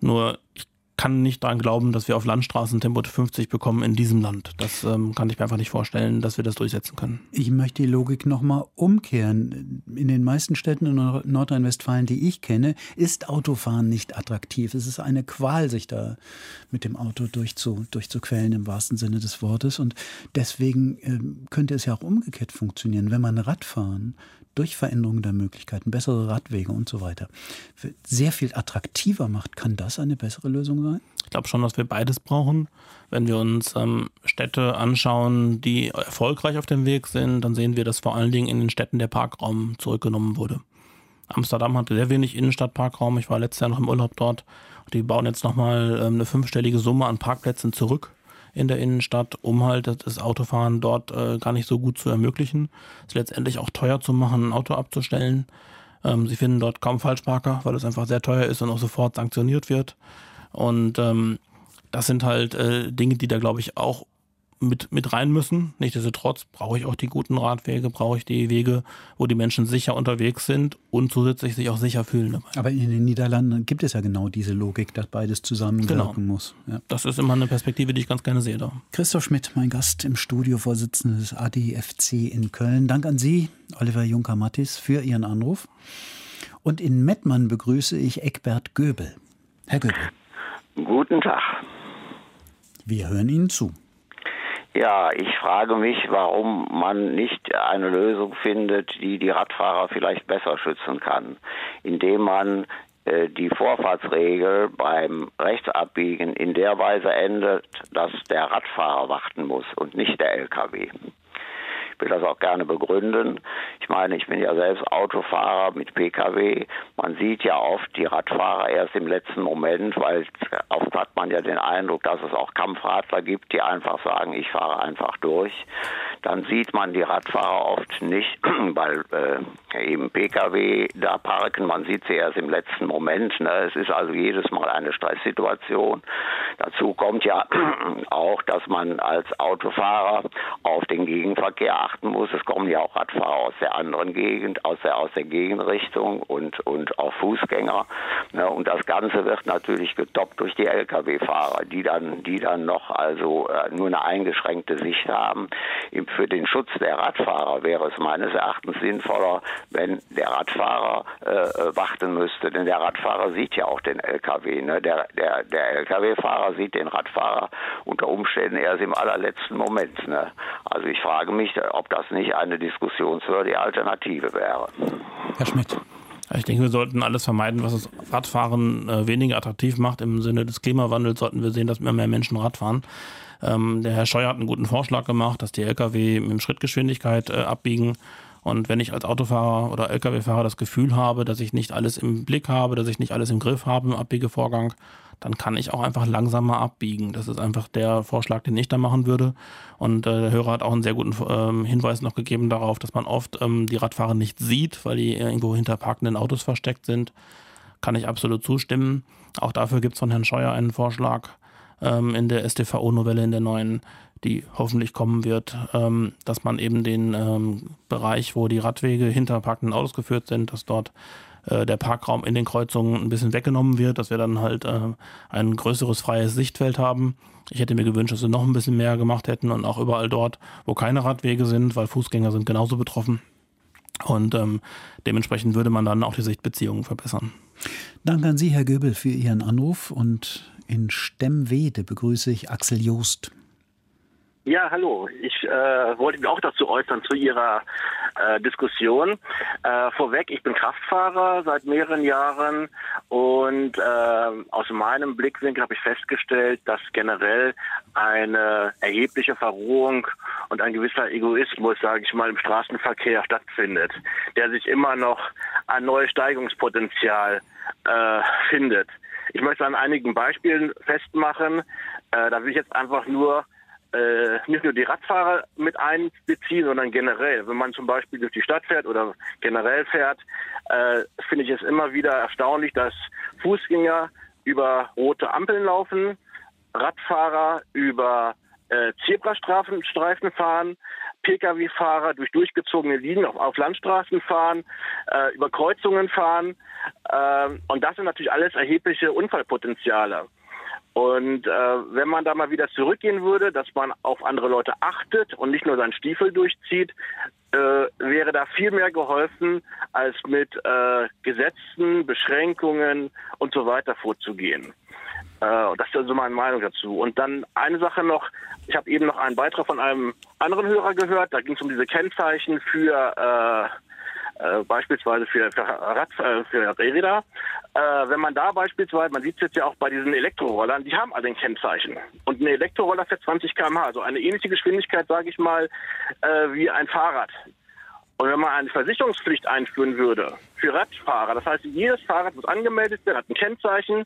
Nur ich kann nicht daran glauben, dass wir auf Landstraßen Tempo 50 bekommen in diesem Land. Das ähm, kann ich mir einfach nicht vorstellen, dass wir das durchsetzen können. Ich möchte die Logik nochmal umkehren. In den meisten Städten in Nordrhein-Westfalen, die ich kenne, ist Autofahren nicht attraktiv. Es ist eine Qual, sich da mit dem Auto durchzu, durchzuquälen im wahrsten Sinne des Wortes. Und deswegen äh, könnte es ja auch umgekehrt funktionieren. Wenn man Radfahren durch Veränderungen der Möglichkeiten, bessere Radwege und so weiter, sehr viel attraktiver macht, kann das eine bessere Lösung sein? Ich glaube schon, dass wir beides brauchen. Wenn wir uns ähm, Städte anschauen, die erfolgreich auf dem Weg sind, dann sehen wir, dass vor allen Dingen in den Städten der Parkraum zurückgenommen wurde. Amsterdam hatte sehr wenig Innenstadtparkraum. Ich war letztes Jahr noch im Urlaub dort. Die bauen jetzt nochmal ähm, eine fünfstellige Summe an Parkplätzen zurück in der Innenstadt, um halt das Autofahren dort äh, gar nicht so gut zu ermöglichen. Es letztendlich auch teuer zu machen, ein Auto abzustellen. Ähm, sie finden dort kaum Falschparker, weil es einfach sehr teuer ist und auch sofort sanktioniert wird. Und ähm, das sind halt äh, Dinge, die da, glaube ich, auch mit, mit rein müssen. Nichtsdestotrotz brauche ich auch die guten Radwege, brauche ich die Wege, wo die Menschen sicher unterwegs sind und zusätzlich sich auch sicher fühlen dabei. Aber in den Niederlanden gibt es ja genau diese Logik, dass beides zusammenwirken genau. muss. Ja. Das ist immer eine Perspektive, die ich ganz gerne sehe da. Christoph Schmidt, mein Gast im Studio, Vorsitzender des ADFC in Köln. Dank an Sie, Oliver Juncker-Mattis, für Ihren Anruf. Und in Mettmann begrüße ich Eckbert Göbel. Herr Göbel. Guten Tag. Wir hören Ihnen zu. Ja, ich frage mich, warum man nicht eine Lösung findet, die die Radfahrer vielleicht besser schützen kann, indem man äh, die Vorfahrtsregel beim Rechtsabbiegen in der Weise ändert, dass der Radfahrer warten muss und nicht der LKW. Will das auch gerne begründen. Ich meine, ich bin ja selbst Autofahrer mit Pkw. Man sieht ja oft die Radfahrer erst im letzten Moment, weil oft hat man ja den Eindruck, dass es auch Kampfradler gibt, die einfach sagen, ich fahre einfach durch. Dann sieht man die Radfahrer oft nicht, weil äh, eben Pkw da parken. Man sieht sie erst im letzten Moment. Ne? Es ist also jedes Mal eine Stresssituation. Dazu kommt ja auch, dass man als Autofahrer auf den Gegenverkehr achten muss. Es kommen ja auch Radfahrer aus der anderen Gegend, aus der, aus der Gegenrichtung und, und auch Fußgänger. Ne? Und das Ganze wird natürlich getoppt durch die Lkw-Fahrer, die dann, die dann noch also äh, nur eine eingeschränkte Sicht haben. Für den Schutz der Radfahrer wäre es meines Erachtens sinnvoller, wenn der Radfahrer äh, äh warten müsste. Denn der Radfahrer sieht ja auch den Lkw. Ne? Der, der, der Lkw-Fahrer sieht den Radfahrer unter Umständen erst im allerletzten Moment. Ne? Also ich frage mich, ob das nicht eine diskussionswürdige Alternative wäre. Herr Schmidt. Ich denke, wir sollten alles vermeiden, was das Radfahren äh, weniger attraktiv macht. Im Sinne des Klimawandels sollten wir sehen, dass immer mehr Menschen Radfahren. Ähm, der Herr Scheuer hat einen guten Vorschlag gemacht, dass die Lkw mit Schrittgeschwindigkeit äh, abbiegen. Und wenn ich als Autofahrer oder Lkw-Fahrer das Gefühl habe, dass ich nicht alles im Blick habe, dass ich nicht alles im Griff habe im Abbiegevorgang, dann kann ich auch einfach langsamer abbiegen. Das ist einfach der Vorschlag, den ich da machen würde. Und äh, der Hörer hat auch einen sehr guten ähm, Hinweis noch gegeben darauf, dass man oft ähm, die Radfahrer nicht sieht, weil die irgendwo hinter parkenden Autos versteckt sind. Kann ich absolut zustimmen. Auch dafür gibt es von Herrn Scheuer einen Vorschlag ähm, in der StVO-Novelle, in der neuen, die hoffentlich kommen wird, ähm, dass man eben den ähm, Bereich, wo die Radwege hinter parkenden Autos geführt sind, dass dort äh, der Parkraum in den Kreuzungen ein bisschen weggenommen wird, dass wir dann halt äh, ein größeres freies Sichtfeld haben. Ich hätte mir gewünscht, dass wir noch ein bisschen mehr gemacht hätten und auch überall dort, wo keine Radwege sind, weil Fußgänger sind genauso betroffen. Und ähm, dementsprechend würde man dann auch die Sichtbeziehungen verbessern. Danke an Sie, Herr Göbel, für Ihren Anruf. Und in Stemmwede begrüße ich Axel Joost. Ja, hallo. Ich äh, wollte mich auch dazu äußern zu Ihrer äh, Diskussion. Äh, vorweg, ich bin Kraftfahrer seit mehreren Jahren und äh, aus meinem Blickwinkel habe ich festgestellt, dass generell eine erhebliche Verrohung und ein gewisser Egoismus, sage ich mal, im Straßenverkehr stattfindet, der sich immer noch ein neues Steigungspotenzial äh, findet. Ich möchte an einigen Beispielen festmachen. Äh, da will ich jetzt einfach nur äh, nicht nur die Radfahrer mit einbeziehen, sondern generell. Wenn man zum Beispiel durch die Stadt fährt oder generell fährt, äh, finde ich es immer wieder erstaunlich, dass Fußgänger über rote Ampeln laufen, Radfahrer über äh, Zebrastreifen fahren, Pkw-Fahrer durch durchgezogene Linien auf, auf Landstraßen fahren, äh, über Kreuzungen fahren. Äh, und das sind natürlich alles erhebliche Unfallpotenziale. Und äh, wenn man da mal wieder zurückgehen würde, dass man auf andere Leute achtet und nicht nur seinen Stiefel durchzieht, äh, wäre da viel mehr geholfen, als mit äh, Gesetzen, Beschränkungen und so weiter vorzugehen. Äh, das ist also meine Meinung dazu. Und dann eine Sache noch, ich habe eben noch einen Beitrag von einem anderen Hörer gehört, da ging es um diese Kennzeichen für äh, äh, beispielsweise für, für, Rad, äh, für Räder. Äh, wenn man da beispielsweise, man sieht es jetzt ja auch bei diesen Elektrorollern, die haben alle ein Kennzeichen. Und ein Elektroroller fährt 20 km/h, also eine ähnliche Geschwindigkeit, sage ich mal, äh, wie ein Fahrrad. Und wenn man eine Versicherungspflicht einführen würde für Radfahrer, das heißt, jedes Fahrrad muss angemeldet werden, hat ein Kennzeichen,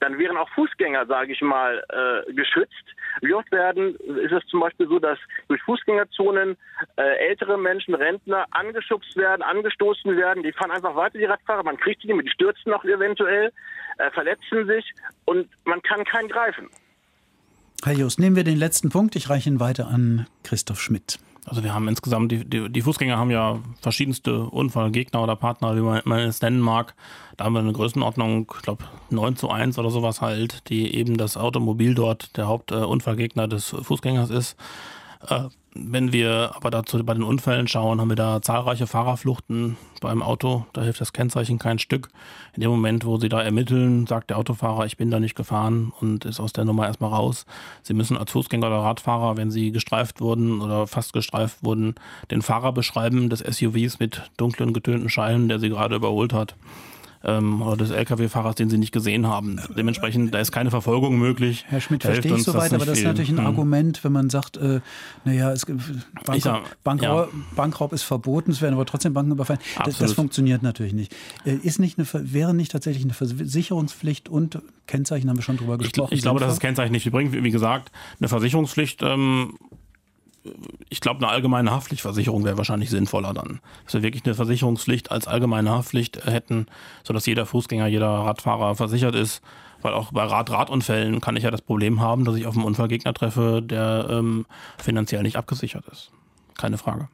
dann wären auch Fußgänger, sage ich mal, äh, geschützt. Wie oft werden, ist es zum Beispiel so, dass durch Fußgängerzonen äh, ältere Menschen, Rentner angeschubst werden, angestoßen werden, die fahren einfach weiter, die Radfahrer, man kriegt die, die stürzen noch eventuell, äh, verletzen sich und man kann keinen greifen. Herr Just, nehmen wir den letzten Punkt. Ich reiche ihn weiter an Christoph Schmidt. Also wir haben insgesamt, die, die, die, Fußgänger haben ja verschiedenste Unfallgegner oder Partner, wie man, man es nennen mag. Da haben wir eine Größenordnung, ich glaube 9 zu 1 oder sowas halt, die eben das Automobil dort der Hauptunfallgegner des Fußgängers ist. Äh, wenn wir aber dazu bei den Unfällen schauen, haben wir da zahlreiche Fahrerfluchten beim Auto. Da hilft das Kennzeichen kein Stück. In dem Moment, wo Sie da ermitteln, sagt der Autofahrer, ich bin da nicht gefahren und ist aus der Nummer erstmal raus. Sie müssen als Fußgänger oder Radfahrer, wenn Sie gestreift wurden oder fast gestreift wurden, den Fahrer beschreiben des SUVs mit dunklen, getönten Scheiben, der Sie gerade überholt hat. Ähm, oder des Lkw-Fahrers, den sie nicht gesehen haben. Dementsprechend, da ist keine Verfolgung möglich. Herr Schmidt, verstehe ich soweit, aber das ist natürlich ein hm. Argument, wenn man sagt, äh, naja, es, Bankraub, sag, Bankraub, ja. Bankraub, ist verboten, es werden aber trotzdem Banken überfallen. Das, das, funktioniert natürlich nicht. Äh, ist nicht eine, wäre nicht tatsächlich eine Versicherungspflicht und Kennzeichen, haben wir schon drüber gesprochen. Ich, ich glaube, dass es Kennzeichen nicht bringt. Wie gesagt, eine Versicherungspflicht ähm, ich glaube, eine allgemeine Haftpflichtversicherung wäre wahrscheinlich sinnvoller dann. Dass wir wirklich eine Versicherungspflicht als allgemeine Haftpflicht hätten, sodass jeder Fußgänger, jeder Radfahrer versichert ist. Weil auch bei Rad-Radunfällen kann ich ja das Problem haben, dass ich auf einen Unfallgegner treffe, der ähm, finanziell nicht abgesichert ist. Keine Frage.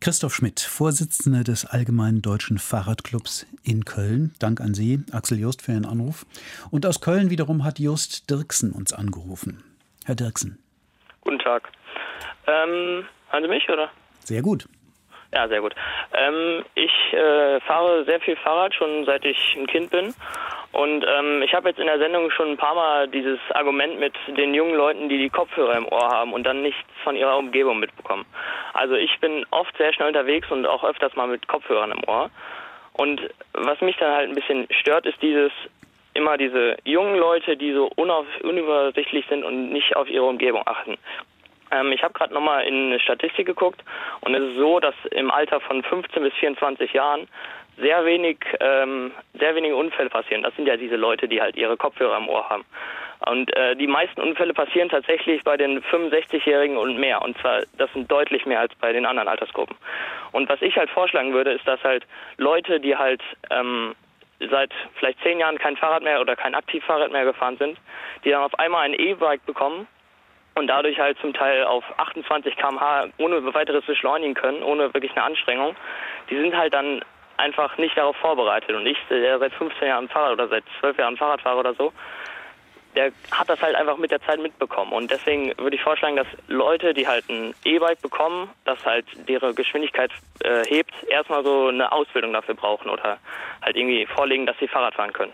Christoph Schmidt, Vorsitzender des Allgemeinen Deutschen Fahrradclubs in Köln. Dank an Sie, Axel Just, für Ihren Anruf. Und aus Köln wiederum hat Just Dirksen uns angerufen. Herr Dirksen. Guten Tag. Ähm, hören Sie mich, oder? Sehr gut. Ja, sehr gut. Ähm, ich äh, fahre sehr viel Fahrrad, schon seit ich ein Kind bin. Und ähm, ich habe jetzt in der Sendung schon ein paar Mal dieses Argument mit den jungen Leuten, die die Kopfhörer im Ohr haben und dann nichts von ihrer Umgebung mitbekommen. Also ich bin oft sehr schnell unterwegs und auch öfters mal mit Kopfhörern im Ohr. Und was mich dann halt ein bisschen stört, ist dieses immer diese jungen Leute, die so unübersichtlich sind und nicht auf ihre Umgebung achten. Ähm, ich habe gerade nochmal in eine Statistik geguckt und es ist so, dass im Alter von 15 bis 24 Jahren sehr wenig, ähm, sehr wenige Unfälle passieren. Das sind ja diese Leute, die halt ihre Kopfhörer im Ohr haben. Und äh, die meisten Unfälle passieren tatsächlich bei den 65-Jährigen und mehr. Und zwar, das sind deutlich mehr als bei den anderen Altersgruppen. Und was ich halt vorschlagen würde, ist, dass halt Leute, die halt ähm, seit vielleicht zehn Jahren kein Fahrrad mehr oder kein Aktivfahrrad mehr gefahren sind, die dann auf einmal ein E-Bike bekommen und dadurch halt zum Teil auf 28 km/h ohne weiteres beschleunigen können, ohne wirklich eine Anstrengung, die sind halt dann einfach nicht darauf vorbereitet. Und ich, der seit 15 Jahren Fahrrad oder seit 12 Jahren Fahrrad fahre oder so, der hat das halt einfach mit der Zeit mitbekommen. Und deswegen würde ich vorschlagen, dass Leute, die halt ein E-Bike bekommen, das halt ihre Geschwindigkeit äh, hebt, erstmal so eine Ausbildung dafür brauchen oder halt irgendwie vorlegen, dass sie Fahrrad fahren können.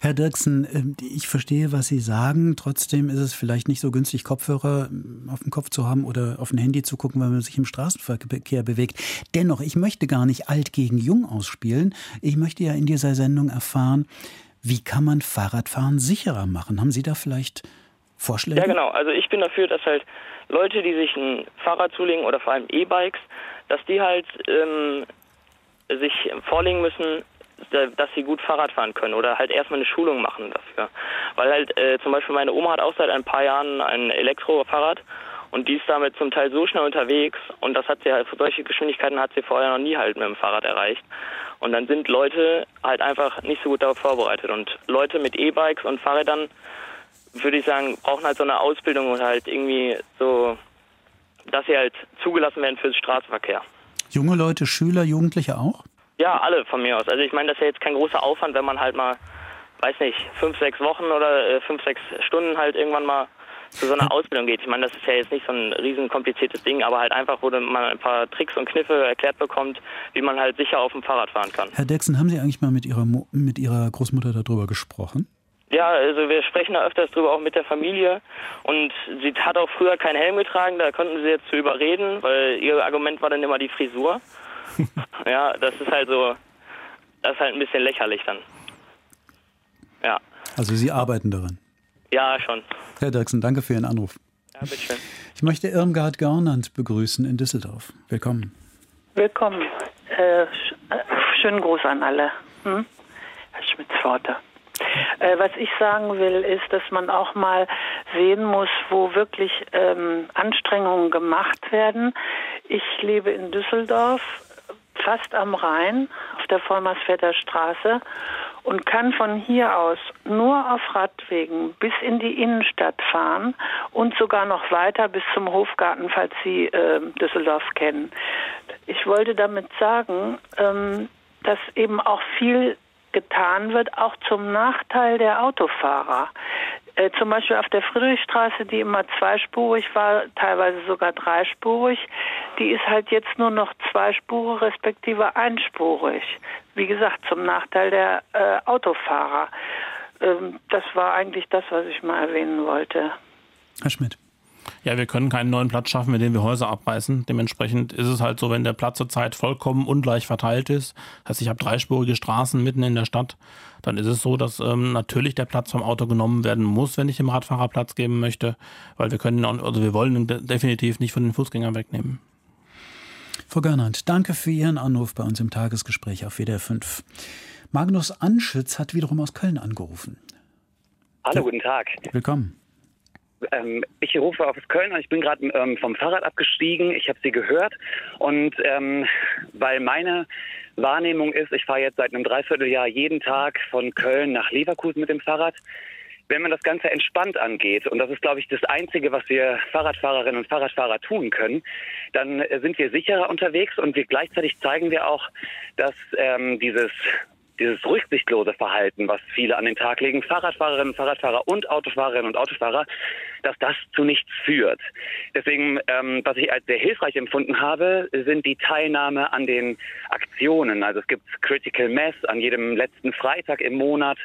Herr Dirksen, ähm, ich verstehe, was Sie sagen. Trotzdem ist es vielleicht nicht so günstig, Kopfhörer ähm, auf dem Kopf zu haben oder auf ein Handy zu gucken, wenn man sich im Straßenverkehr bewegt. Dennoch, ich möchte gar nicht alt gegen jung ausspielen. Ich möchte ja in dieser Sendung erfahren, wie kann man Fahrradfahren sicherer machen? Haben Sie da vielleicht Vorschläge? Ja, genau. Also ich bin dafür, dass halt Leute, die sich ein Fahrrad zulegen oder vor allem E-Bikes, dass die halt ähm, sich vorlegen müssen, dass sie gut Fahrrad fahren können oder halt erstmal eine Schulung machen dafür. Weil halt äh, zum Beispiel meine Oma hat auch seit ein paar Jahren ein Elektrofahrrad und die ist damit zum Teil so schnell unterwegs und das hat sie halt, für solche Geschwindigkeiten hat sie vorher noch nie halt mit dem Fahrrad erreicht. Und dann sind Leute halt einfach nicht so gut darauf vorbereitet. Und Leute mit E-Bikes und Fahrrädern, würde ich sagen, brauchen halt so eine Ausbildung und halt irgendwie so, dass sie halt zugelassen werden für den Straßenverkehr. Junge Leute, Schüler, Jugendliche auch? Ja, alle von mir aus. Also ich meine, das ist ja jetzt kein großer Aufwand, wenn man halt mal, weiß nicht, fünf, sechs Wochen oder äh, fünf, sechs Stunden halt irgendwann mal zu so einer Ausbildung geht. Ich meine, das ist ja jetzt nicht so ein riesen kompliziertes Ding, aber halt einfach, wo man ein paar Tricks und Kniffe erklärt bekommt, wie man halt sicher auf dem Fahrrad fahren kann. Herr Dexen, haben Sie eigentlich mal mit Ihrer, mit Ihrer Großmutter darüber gesprochen? Ja, also wir sprechen da öfters drüber, auch mit der Familie. Und sie hat auch früher keinen Helm getragen, da konnten sie jetzt zu überreden, weil ihr Argument war dann immer die Frisur. ja, das ist halt so, das ist halt ein bisschen lächerlich dann. Ja. Also Sie arbeiten daran? Ja, schon. Herr Dirksen, danke für Ihren Anruf. Ja, bitteschön. Ich möchte Irmgard Garnand begrüßen in Düsseldorf. Willkommen. Willkommen. Äh, schönen Gruß an alle. Hm? Herr Schmitz-Pforte. Äh, was ich sagen will, ist, dass man auch mal sehen muss, wo wirklich ähm, Anstrengungen gemacht werden. Ich lebe in Düsseldorf, fast am Rhein, auf der Vollmersvetter Straße und kann von hier aus nur auf Radwegen bis in die Innenstadt fahren und sogar noch weiter bis zum Hofgarten, falls Sie äh, Düsseldorf kennen. Ich wollte damit sagen, ähm, dass eben auch viel getan wird, auch zum Nachteil der Autofahrer. Äh, zum Beispiel auf der Friedrichstraße, die immer zweispurig war, teilweise sogar dreispurig, die ist halt jetzt nur noch zweispurig respektive einspurig. Wie gesagt, zum Nachteil der äh, Autofahrer. Ähm, das war eigentlich das, was ich mal erwähnen wollte. Herr Schmidt. Ja, wir können keinen neuen Platz schaffen, mit dem wir Häuser abreißen. Dementsprechend ist es halt so, wenn der Platz zurzeit vollkommen ungleich verteilt ist, das heißt, ich habe dreispurige Straßen mitten in der Stadt, dann ist es so, dass ähm, natürlich der Platz vom Auto genommen werden muss, wenn ich dem Radfahrer Platz geben möchte, weil wir können, also wir wollen ihn definitiv nicht von den Fußgängern wegnehmen. Frau Gernand, danke für Ihren Anruf bei uns im Tagesgespräch auf WDR 5. Magnus Anschütz hat wiederum aus Köln angerufen. Hallo, guten Tag. Willkommen. Ähm, ich rufe aus Köln und ich bin gerade ähm, vom Fahrrad abgestiegen. Ich habe Sie gehört und ähm, weil meine Wahrnehmung ist, ich fahre jetzt seit einem Dreivierteljahr jeden Tag von Köln nach Leverkusen mit dem Fahrrad. Wenn man das Ganze entspannt angeht, und das ist, glaube ich, das Einzige, was wir Fahrradfahrerinnen und Fahrradfahrer tun können, dann sind wir sicherer unterwegs und wir gleichzeitig zeigen wir auch, dass ähm, dieses dieses rücksichtslose Verhalten, was viele an den Tag legen, Fahrradfahrerinnen, Fahrradfahrer und Autofahrerinnen und Autofahrer, dass das zu nichts führt. Deswegen, ähm, was ich als sehr hilfreich empfunden habe, sind die Teilnahme an den Aktionen. Also es gibt Critical Mass an jedem letzten Freitag im Monat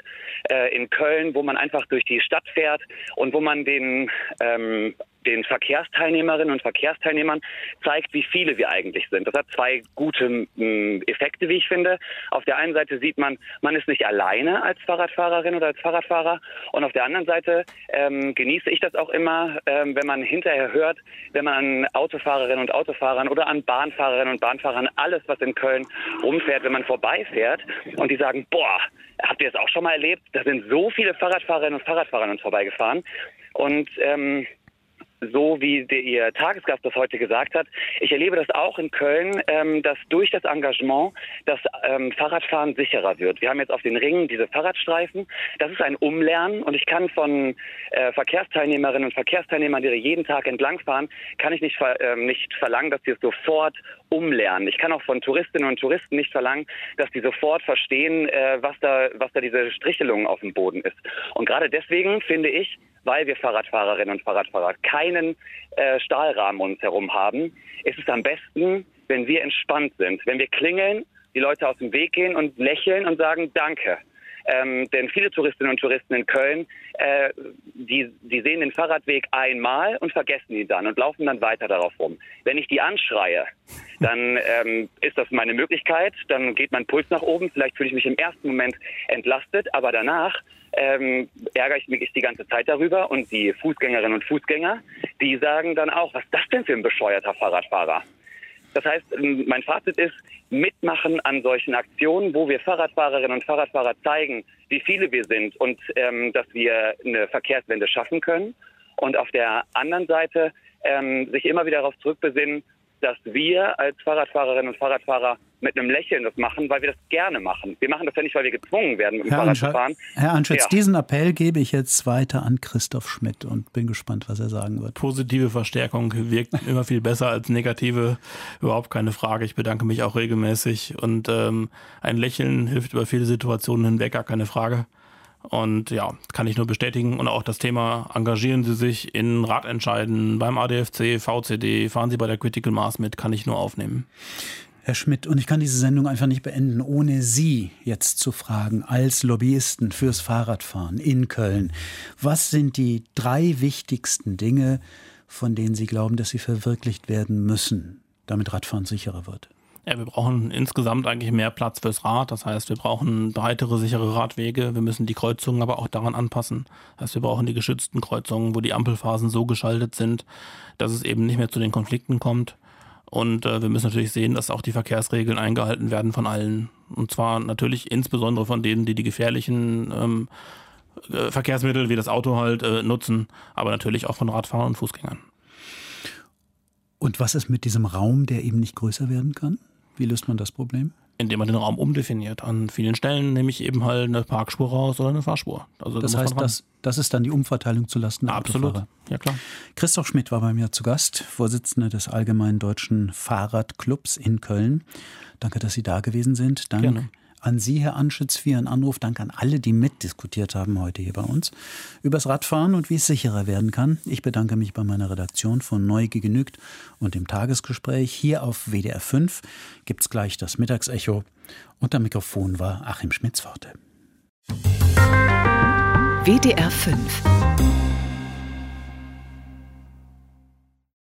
äh, in Köln, wo man einfach durch die Stadt fährt und wo man den ähm, den Verkehrsteilnehmerinnen und Verkehrsteilnehmern zeigt, wie viele wir eigentlich sind. Das hat zwei gute ähm, Effekte, wie ich finde. Auf der einen Seite sieht man, man ist nicht alleine als Fahrradfahrerin oder als Fahrradfahrer. Und auf der anderen Seite ähm, genieße ich das auch immer, ähm, wenn man hinterher hört, wenn man an Autofahrerinnen und Autofahrern oder an Bahnfahrerinnen und Bahnfahrern alles, was in Köln rumfährt, wenn man vorbeifährt und die sagen, boah, habt ihr das auch schon mal erlebt? Da sind so viele Fahrradfahrerinnen und Fahrradfahrer an uns vorbeigefahren. Und ähm, so wie der, Ihr Tagesgast das heute gesagt hat. Ich erlebe das auch in Köln, ähm, dass durch das Engagement das ähm, Fahrradfahren sicherer wird. Wir haben jetzt auf den Ringen diese Fahrradstreifen. Das ist ein Umlernen und ich kann von äh, Verkehrsteilnehmerinnen und Verkehrsteilnehmern, die jeden Tag entlangfahren, kann ich nicht, ver äh, nicht verlangen, dass sie es sofort umlernen. Ich kann auch von Touristinnen und Touristen nicht verlangen, dass die sofort verstehen, äh, was da, was da diese Strichelung auf dem Boden ist. Und gerade deswegen finde ich, weil wir Fahrradfahrerinnen und Fahrradfahrer keinen äh, Stahlrahmen um uns herum haben, ist es am besten, wenn wir entspannt sind, wenn wir klingeln, die Leute aus dem Weg gehen und lächeln und sagen Danke. Ähm, denn viele Touristinnen und Touristen in Köln, äh, die, die sehen den Fahrradweg einmal und vergessen ihn dann und laufen dann weiter darauf rum. Wenn ich die anschreie, dann ähm, ist das meine Möglichkeit, dann geht mein Puls nach oben, vielleicht fühle ich mich im ersten Moment entlastet, aber danach ähm, ärgere ich mich die ganze Zeit darüber und die Fußgängerinnen und Fußgänger, die sagen dann auch, was ist das denn für ein bescheuerter Fahrradfahrer? Das heißt, mein Fazit ist, mitmachen an solchen Aktionen, wo wir Fahrradfahrerinnen und Fahrradfahrer zeigen, wie viele wir sind und ähm, dass wir eine Verkehrswende schaffen können. Und auf der anderen Seite ähm, sich immer wieder darauf zurückbesinnen, dass wir als Fahrradfahrerinnen und Fahrradfahrer mit einem Lächeln das machen, weil wir das gerne machen. Wir machen das ja nicht, weil wir gezwungen werden, mit dem Herr Fahrrad zu fahren. Herr Anschütz, Ja. diesen Appell gebe ich jetzt weiter an Christoph Schmidt und bin gespannt, was er sagen wird. Positive Verstärkung wirkt immer viel besser als negative, überhaupt keine Frage. Ich bedanke mich auch regelmäßig und ähm, ein Lächeln hilft über viele Situationen hinweg, gar keine Frage. Und ja, kann ich nur bestätigen. Und auch das Thema, engagieren Sie sich in Ratentscheiden beim ADFC, VCD, fahren Sie bei der Critical Mass mit, kann ich nur aufnehmen. Herr Schmidt, und ich kann diese Sendung einfach nicht beenden, ohne Sie jetzt zu fragen, als Lobbyisten fürs Fahrradfahren in Köln. Was sind die drei wichtigsten Dinge, von denen Sie glauben, dass sie verwirklicht werden müssen, damit Radfahren sicherer wird? Ja, wir brauchen insgesamt eigentlich mehr Platz fürs Rad. Das heißt, wir brauchen breitere, sichere Radwege. Wir müssen die Kreuzungen aber auch daran anpassen. Das heißt, wir brauchen die geschützten Kreuzungen, wo die Ampelphasen so geschaltet sind, dass es eben nicht mehr zu den Konflikten kommt. Und äh, wir müssen natürlich sehen, dass auch die Verkehrsregeln eingehalten werden von allen. Und zwar natürlich insbesondere von denen, die die gefährlichen ähm, äh, Verkehrsmittel wie das Auto halt äh, nutzen, aber natürlich auch von Radfahrern und Fußgängern. Und was ist mit diesem Raum, der eben nicht größer werden kann? Wie löst man das Problem? Indem man den Raum umdefiniert. An vielen Stellen nehme ich eben halt eine Parkspur raus oder eine Fahrspur. Also da Das heißt, das, das ist dann die Umverteilung zulasten der Absolut. Autofahrer. Ja, klar. Christoph Schmidt war bei mir zu Gast, Vorsitzender des Allgemeinen Deutschen Fahrradclubs in Köln. Danke, dass Sie da gewesen sind. Dank Gerne. An Sie, Herr Anschütz, für Ihren Anruf. Danke an alle, die mitdiskutiert haben heute hier bei uns übers Radfahren und wie es sicherer werden kann. Ich bedanke mich bei meiner Redaktion von Neugier genügt und dem Tagesgespräch. Hier auf WDR 5 gibt es gleich das Mittagsecho. Am Mikrofon war Achim Schmitzworte. WDR 5